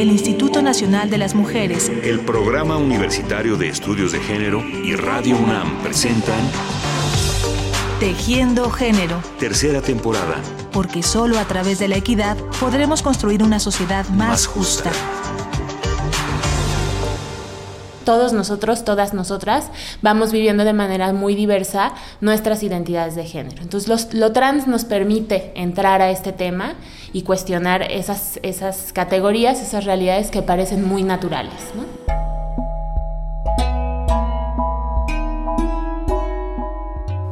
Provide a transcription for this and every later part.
el Instituto Nacional de las Mujeres, el Programa Universitario de Estudios de Género y Radio UNAM presentan Tejiendo Género. Tercera temporada. Porque solo a través de la equidad podremos construir una sociedad más, justa todos nosotros, todas nosotras, vamos viviendo de manera muy diversa nuestras identidades de género. Entonces, lo trans nos permite entrar a este tema y cuestionar esas, esas categorías, esas realidades que parecen muy naturales.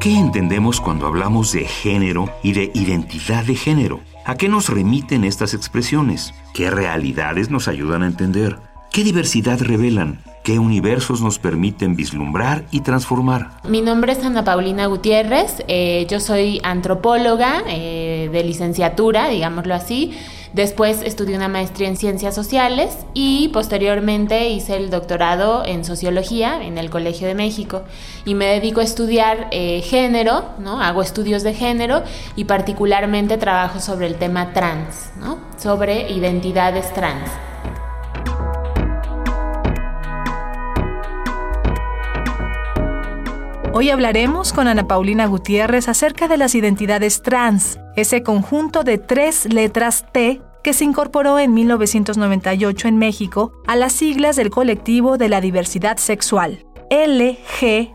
¿Qué entendemos cuando hablamos de género y de identidad de género? ¿A qué nos remiten estas expresiones? ¿Qué realidades nos ayudan a entender? ¿Qué diversidad revelan? ¿Qué universos nos permiten vislumbrar y transformar? Mi nombre es Ana Paulina Gutiérrez, eh, yo soy antropóloga eh, de licenciatura, digámoslo así. Después estudié una maestría en ciencias sociales y posteriormente hice el doctorado en sociología en el Colegio de México y me dedico a estudiar eh, género, ¿no? Hago estudios de género y particularmente trabajo sobre el tema trans, ¿no? Sobre identidades trans. Hoy hablaremos con Ana Paulina Gutiérrez acerca de las identidades trans, ese conjunto de tres letras T que se incorporó en 1998 en México a las siglas del colectivo de la diversidad sexual, LGBTTI.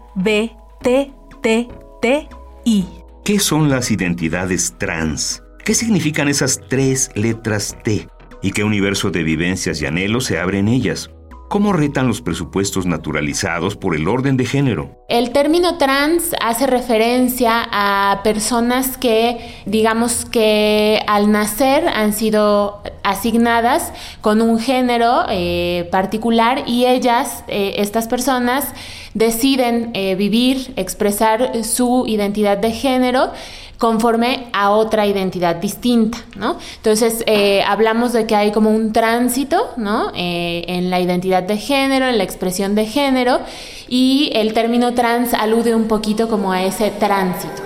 ¿Qué son las identidades trans? ¿Qué significan esas tres letras T? ¿Y qué universo de vivencias y anhelos se abre en ellas? ¿Cómo retan los presupuestos naturalizados por el orden de género? El término trans hace referencia a personas que, digamos que al nacer han sido asignadas con un género eh, particular y ellas, eh, estas personas, deciden eh, vivir, expresar su identidad de género conforme a otra identidad distinta, ¿no? Entonces, eh, hablamos de que hay como un tránsito, ¿no? Eh, en la identidad de género, en la expresión de género, y el término trans alude un poquito como a ese tránsito.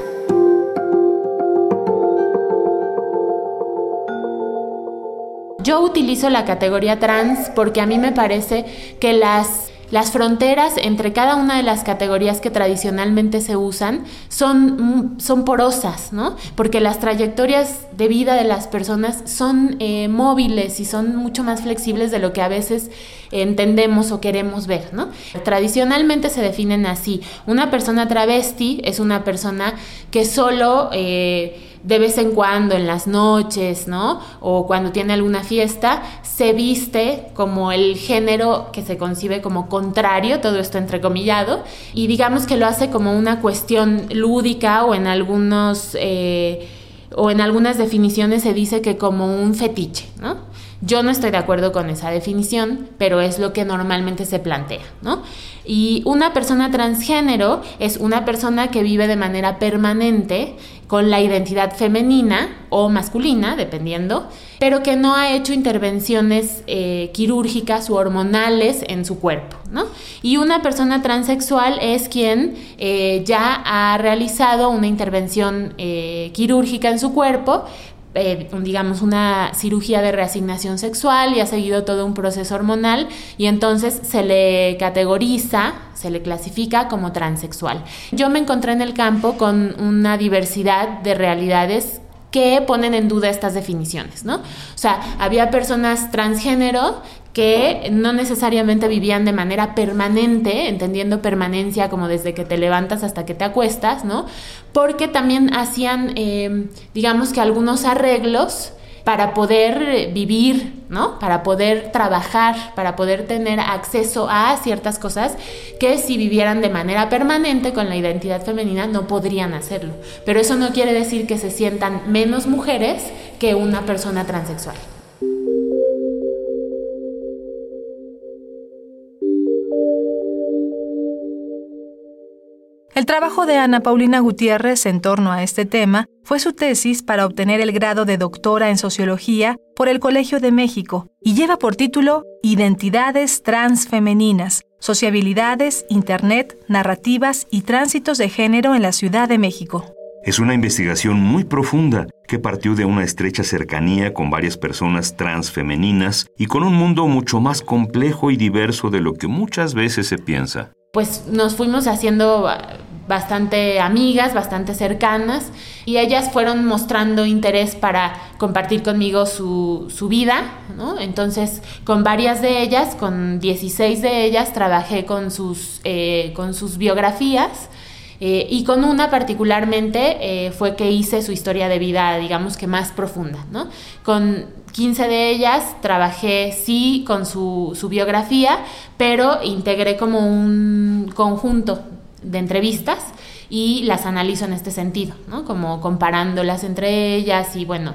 Yo utilizo la categoría trans porque a mí me parece que las las fronteras entre cada una de las categorías que tradicionalmente se usan son, son porosas, ¿no? Porque las trayectorias de vida de las personas son eh, móviles y son mucho más flexibles de lo que a veces entendemos o queremos ver, ¿no? Tradicionalmente se definen así. Una persona travesti es una persona que solo... Eh, de vez en cuando, en las noches, ¿no? O cuando tiene alguna fiesta, se viste como el género que se concibe como contrario, todo esto entrecomillado, y digamos que lo hace como una cuestión lúdica o en algunos... Eh, o en algunas definiciones se dice que como un fetiche, ¿no? Yo no estoy de acuerdo con esa definición, pero es lo que normalmente se plantea, ¿no? Y una persona transgénero es una persona que vive de manera permanente con la identidad femenina o masculina, dependiendo, pero que no ha hecho intervenciones eh, quirúrgicas u hormonales en su cuerpo. ¿no? Y una persona transexual es quien eh, ya ha realizado una intervención eh, quirúrgica en su cuerpo, digamos, una cirugía de reasignación sexual y ha seguido todo un proceso hormonal y entonces se le categoriza, se le clasifica como transexual. Yo me encontré en el campo con una diversidad de realidades que ponen en duda estas definiciones, ¿no? O sea, había personas transgénero que no necesariamente vivían de manera permanente, entendiendo permanencia como desde que te levantas hasta que te acuestas, ¿no? Porque también hacían, eh, digamos que algunos arreglos para poder vivir, ¿no? Para poder trabajar, para poder tener acceso a ciertas cosas que si vivieran de manera permanente con la identidad femenina no podrían hacerlo. Pero eso no quiere decir que se sientan menos mujeres que una persona transexual. El trabajo de Ana Paulina Gutiérrez en torno a este tema fue su tesis para obtener el grado de doctora en sociología por el Colegio de México y lleva por título Identidades transfemeninas, sociabilidades, Internet, narrativas y tránsitos de género en la Ciudad de México. Es una investigación muy profunda que partió de una estrecha cercanía con varias personas transfemeninas y con un mundo mucho más complejo y diverso de lo que muchas veces se piensa. Pues nos fuimos haciendo bastante amigas, bastante cercanas, y ellas fueron mostrando interés para compartir conmigo su, vida, ¿no? Entonces, con varias de ellas, con 16 de ellas, trabajé con sus, eh, con sus biografías. Eh, y con una particularmente eh, fue que hice su historia de vida, digamos que más profunda, ¿no? Con 15 de ellas trabajé sí con su, su biografía, pero integré como un conjunto de entrevistas y las analizo en este sentido, ¿no? Como comparándolas entre ellas y bueno,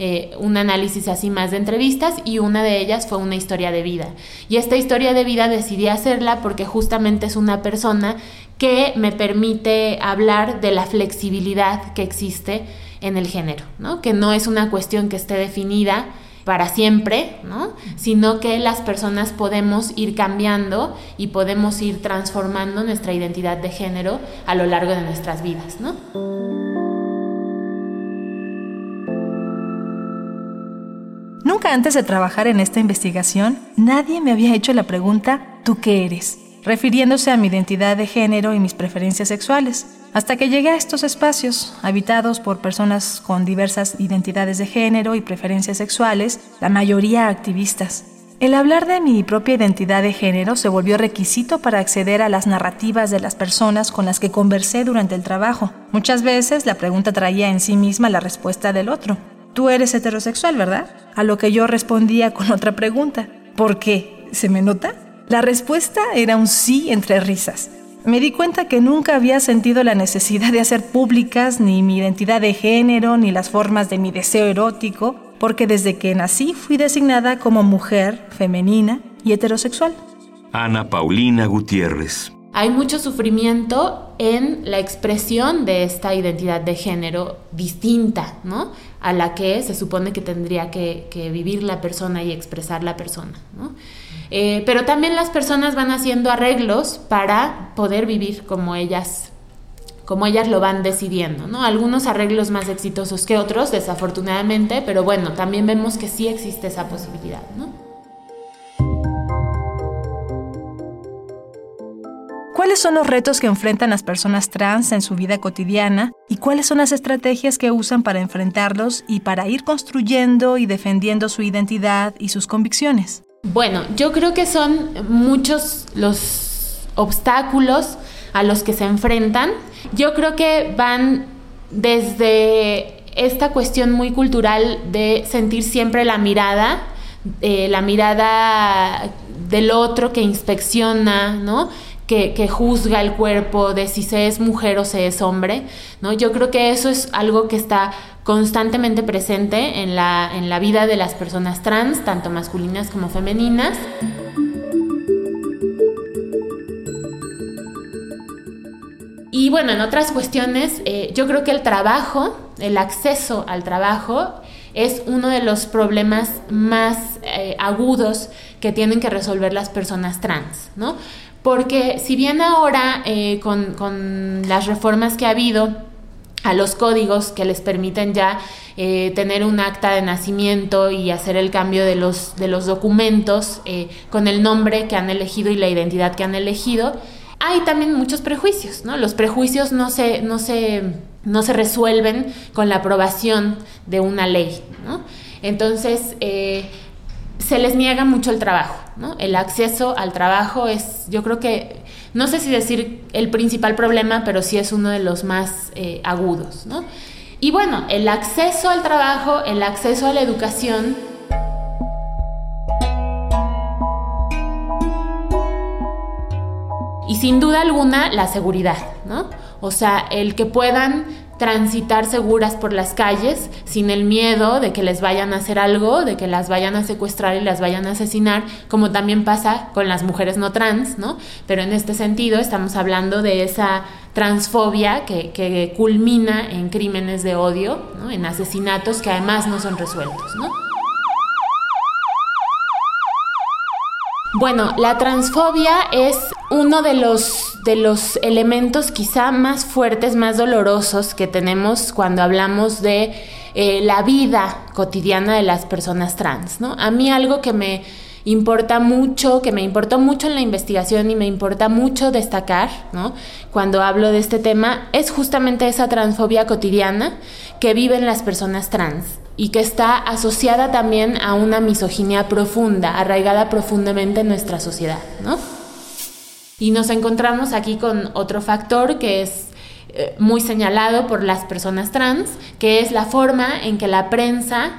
eh, un análisis así más de entrevistas y una de ellas fue una historia de vida. Y esta historia de vida decidí hacerla porque justamente es una persona que me permite hablar de la flexibilidad que existe en el género, ¿no? Que no es una cuestión que esté definida para siempre, ¿no? sino que las personas podemos ir cambiando y podemos ir transformando nuestra identidad de género a lo largo de nuestras vidas. ¿no? Nunca antes de trabajar en esta investigación, nadie me había hecho la pregunta, ¿tú qué eres? Refiriéndose a mi identidad de género y mis preferencias sexuales, hasta que llegué a estos espacios, habitados por personas con diversas identidades de género y preferencias sexuales, la mayoría activistas. El hablar de mi propia identidad de género se volvió requisito para acceder a las narrativas de las personas con las que conversé durante el trabajo. Muchas veces la pregunta traía en sí misma la respuesta del otro. Tú eres heterosexual, ¿verdad? A lo que yo respondía con otra pregunta. ¿Por qué? ¿Se me nota? La respuesta era un sí entre risas. Me di cuenta que nunca había sentido la necesidad de hacer públicas ni mi identidad de género ni las formas de mi deseo erótico, porque desde que nací fui designada como mujer, femenina y heterosexual. Ana Paulina Gutiérrez. Hay mucho sufrimiento en la expresión de esta identidad de género distinta, ¿no? A la que se supone que tendría que, que vivir la persona y expresar la persona, ¿no? Eh, pero también las personas van haciendo arreglos para poder vivir como ellas como ellas lo van decidiendo, ¿no? Algunos arreglos más exitosos que otros, desafortunadamente, pero bueno, también vemos que sí existe esa posibilidad, ¿no? ¿Cuáles son los retos que enfrentan las personas trans en su vida cotidiana y cuáles son las estrategias que usan para enfrentarlos y para ir construyendo y defendiendo su identidad y sus convicciones? Bueno, yo creo que son muchos los obstáculos a los que se enfrentan. Yo creo que van desde esta cuestión muy cultural de sentir siempre la mirada, eh, la mirada del otro que inspecciona, ¿no? Que, juzga el cuerpo de si se es mujer o se es hombre, ¿no? Yo creo que eso es algo que está constantemente presente en la, en la vida de las personas trans, tanto masculinas como femeninas. Y bueno, en otras cuestiones, eh, yo creo que el trabajo, el acceso al trabajo, es uno de los problemas más eh, agudos que tienen que resolver las personas trans, ¿no? Porque si bien ahora eh, con, las reformas que ha habido a los códigos que les permiten ya eh, tener un acta de nacimiento y hacer el cambio de los, de los documentos eh, con el nombre que han elegido y la identidad que han elegido, hay también muchos prejuicios, ¿no? Los prejuicios no se, no se, no se resuelven con la aprobación de una ley, ¿no? Entonces, se les niega mucho el trabajo, ¿no? El acceso al trabajo es, yo creo que, no sé si decir el principal problema, pero sí es uno de los más eh, agudos, ¿no? Y bueno, el acceso al trabajo, el acceso a la educación, y sin duda alguna la seguridad, ¿no? O sea, el que puedan transitar seguras por las calles sin el miedo de que les vayan a hacer algo, de que las vayan a secuestrar y las vayan a asesinar, como también pasa con las mujeres no trans, ¿no? Pero en este sentido estamos hablando de esa transfobia que, que culmina en crímenes de odio, ¿no? en asesinatos que además no son resueltos, ¿no? Bueno, la transfobia es uno de los, de los elementos quizá más fuertes, más dolorosos que tenemos cuando hablamos de eh, la vida cotidiana de las personas trans, ¿no? A mí algo que me importa mucho, que me importó mucho en la investigación y me importa mucho destacar, ¿no? Cuando hablo de este tema, es justamente esa transfobia cotidiana que viven las personas trans y que está asociada también a una misoginia profunda, arraigada profundamente en nuestra sociedad, ¿no? Y nos encontramos aquí con otro factor que es eh, muy señalado por las personas trans, que es la forma en que la prensa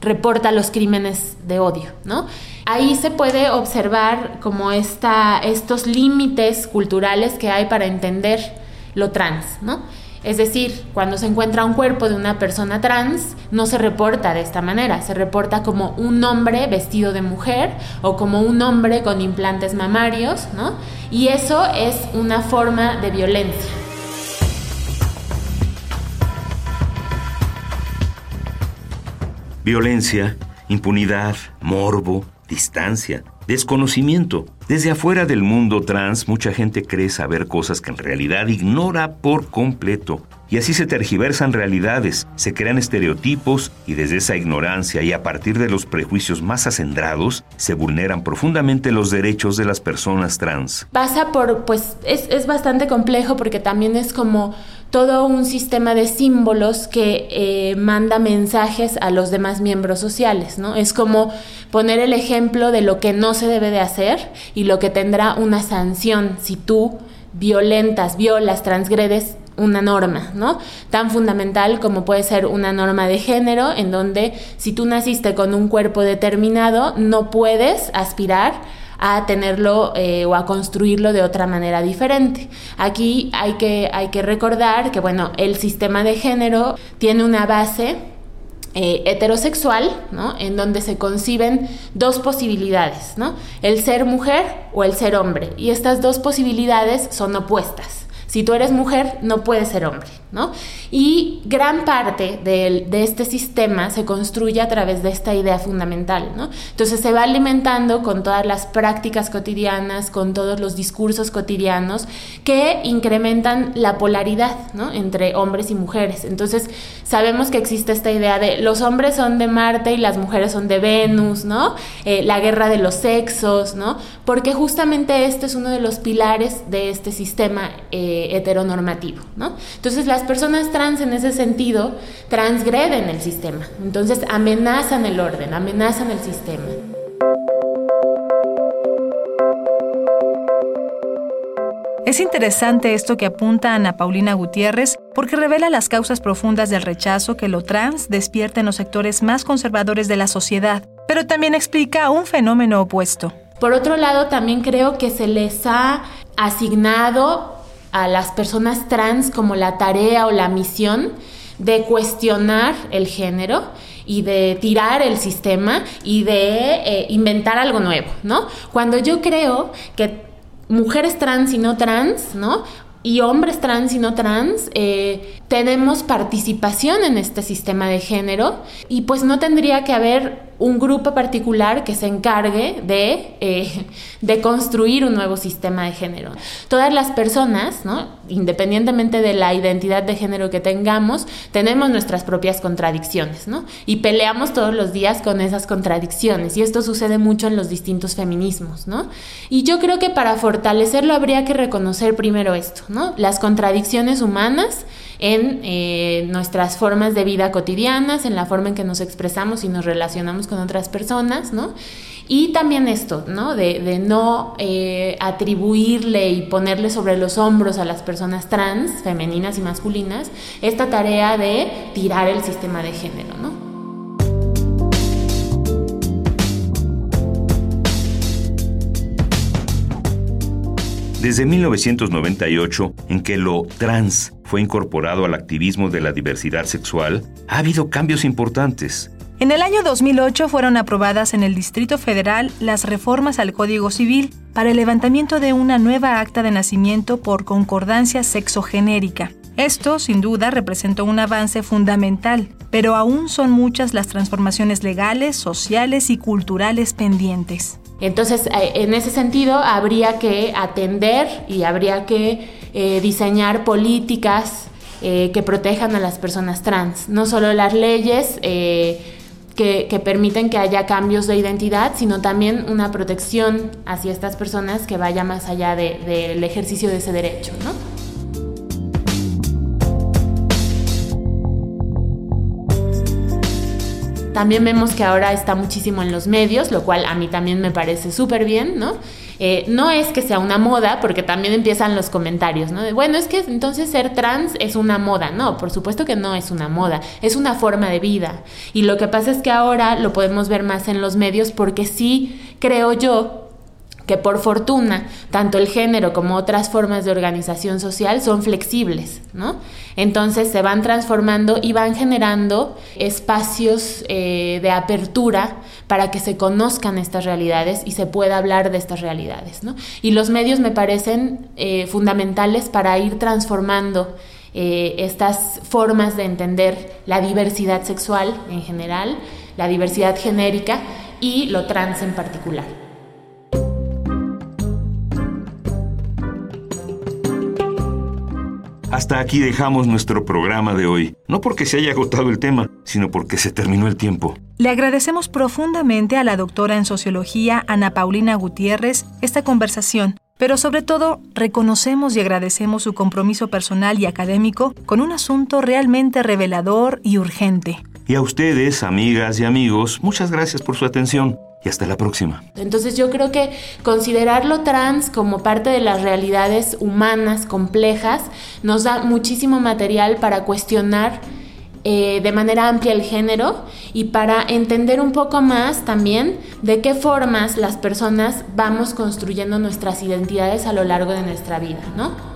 reporta los crímenes de odio, ¿no? Ahí se puede observar como esta, estos límites culturales que hay para entender lo trans, ¿no? Es decir, cuando se encuentra un cuerpo de una persona trans, no se reporta de esta manera, se reporta como un hombre vestido de mujer o como un hombre con implantes mamarios, ¿no? Y eso es una forma de violencia. Violencia, impunidad, morbo, distancia, desconocimiento. Desde afuera del mundo trans, mucha gente cree saber cosas que en realidad ignora por completo. Y así se tergiversan realidades, se crean estereotipos y desde esa ignorancia y a partir de los prejuicios más acendrados, se vulneran profundamente los derechos de las personas trans. Pasa por, pues es, es bastante complejo porque también es como todo un sistema de símbolos que eh, manda mensajes a los demás miembros sociales, ¿no? Es como poner el ejemplo de lo que no se debe de hacer y lo que tendrá una sanción si tú violentas, violas, transgredes una norma, ¿no? Tan fundamental como puede ser una norma de género, en donde si tú naciste con un cuerpo determinado, no puedes aspirar a tenerlo eh, o a construirlo de otra manera diferente. Aquí hay que, hay que recordar que, bueno, el sistema de género tiene una base eh, heterosexual, ¿no? En donde se conciben dos posibilidades, ¿no? El ser mujer o el ser hombre. Y estas dos posibilidades son opuestas. Si tú eres mujer, no puedes ser hombre, ¿no? Y gran parte de, este sistema se construye a través de esta idea fundamental, ¿no? Entonces se va alimentando con todas las prácticas cotidianas, con todos los discursos cotidianos que incrementan la polaridad, ¿no? Entre hombres y mujeres. Entonces sabemos que existe esta idea de los hombres son de Marte y las mujeres son de Venus, ¿no? Eh, la guerra de los sexos, ¿no? Porque justamente este es uno de los pilares de este sistema eh, heteronormativo, ¿no? Entonces las personas trans en ese sentido transgreden el sistema, entonces amenazan el orden, amenazan el sistema. Es interesante esto que apunta Ana Paulina Gutiérrez porque revela las causas profundas del rechazo que lo trans despierta en los sectores más conservadores de la sociedad, pero también explica un fenómeno opuesto. Por otro lado, también creo que se les ha asignado a las personas trans como la tarea o la misión de cuestionar el género y de tirar el sistema y de eh, inventar algo nuevo, ¿no? Cuando yo creo que mujeres trans y no trans, ¿no? Y hombres trans y no trans, eh, tenemos participación en este sistema de género y pues no tendría que haber un grupo particular que se encargue de, eh, de, construir un nuevo sistema de género. Todas las personas, ¿no? independientemente de la identidad de género que tengamos, tenemos nuestras propias contradicciones ¿no? y peleamos todos los días con esas contradicciones y esto sucede mucho en los distintos feminismos. ¿no? Y yo creo que para fortalecerlo habría que reconocer primero esto, ¿no? las contradicciones humanas en eh, nuestras formas de vida cotidianas, en la forma en que nos expresamos y nos relacionamos con otras personas, ¿no? Y también esto, ¿no? De, no eh, atribuirle y ponerle sobre los hombros a las personas trans, femeninas y masculinas, esta tarea de tirar el sistema de género, ¿no? Desde 1998, en que lo trans fue incorporado al activismo de la diversidad sexual, ha habido cambios importantes. En el año 2008 fueron aprobadas en el Distrito Federal las reformas al Código Civil para el levantamiento de una nueva acta de nacimiento por concordancia sexogenérica. Esto, sin duda, representó un avance fundamental, pero aún son muchas las transformaciones legales, sociales y culturales pendientes. Entonces, eh, en ese sentido, habría que atender y habría que eh, diseñar políticas eh, que protejan a las personas trans, no solo las leyes eh, que, permiten que haya cambios de identidad, sino también una protección hacia estas personas que vaya más allá del ejercicio de ese derecho. También vemos que ahora está muchísimo en los medios, lo cual a mí también me parece súper bien, ¿no? Eh, no es que sea una moda, porque también empiezan los comentarios, ¿no? bueno, es que entonces ser trans es una moda. No, por supuesto que no es una moda, es una forma de vida. Y lo que pasa es que ahora lo podemos ver más en los medios porque sí creo yo que por fortuna tanto el género como otras formas de organización social son flexibles, ¿no? Entonces se van transformando y van generando espacios eh, de apertura para que se conozcan estas realidades y se pueda hablar de estas realidades, ¿no? Y los medios me parecen eh, fundamentales para ir transformando eh, estas formas de entender la diversidad sexual en general, la diversidad genérica y lo trans en particular. Hasta aquí dejamos nuestro programa de hoy, no porque se haya agotado el tema, sino porque se terminó el tiempo. Le agradecemos profundamente a la doctora en sociología Ana Paulina Gutiérrez esta conversación, pero sobre todo reconocemos y agradecemos su compromiso personal y académico con un asunto realmente revelador y urgente. Y a ustedes, amigas y amigos, muchas gracias por su atención y hasta la próxima. Entonces yo creo que considerarlo trans como parte de las realidades humanas complejas nos da muchísimo material para cuestionar eh, de manera amplia el género y para entender un poco más también de qué formas las personas vamos construyendo nuestras identidades a lo largo de nuestra vida, ¿no?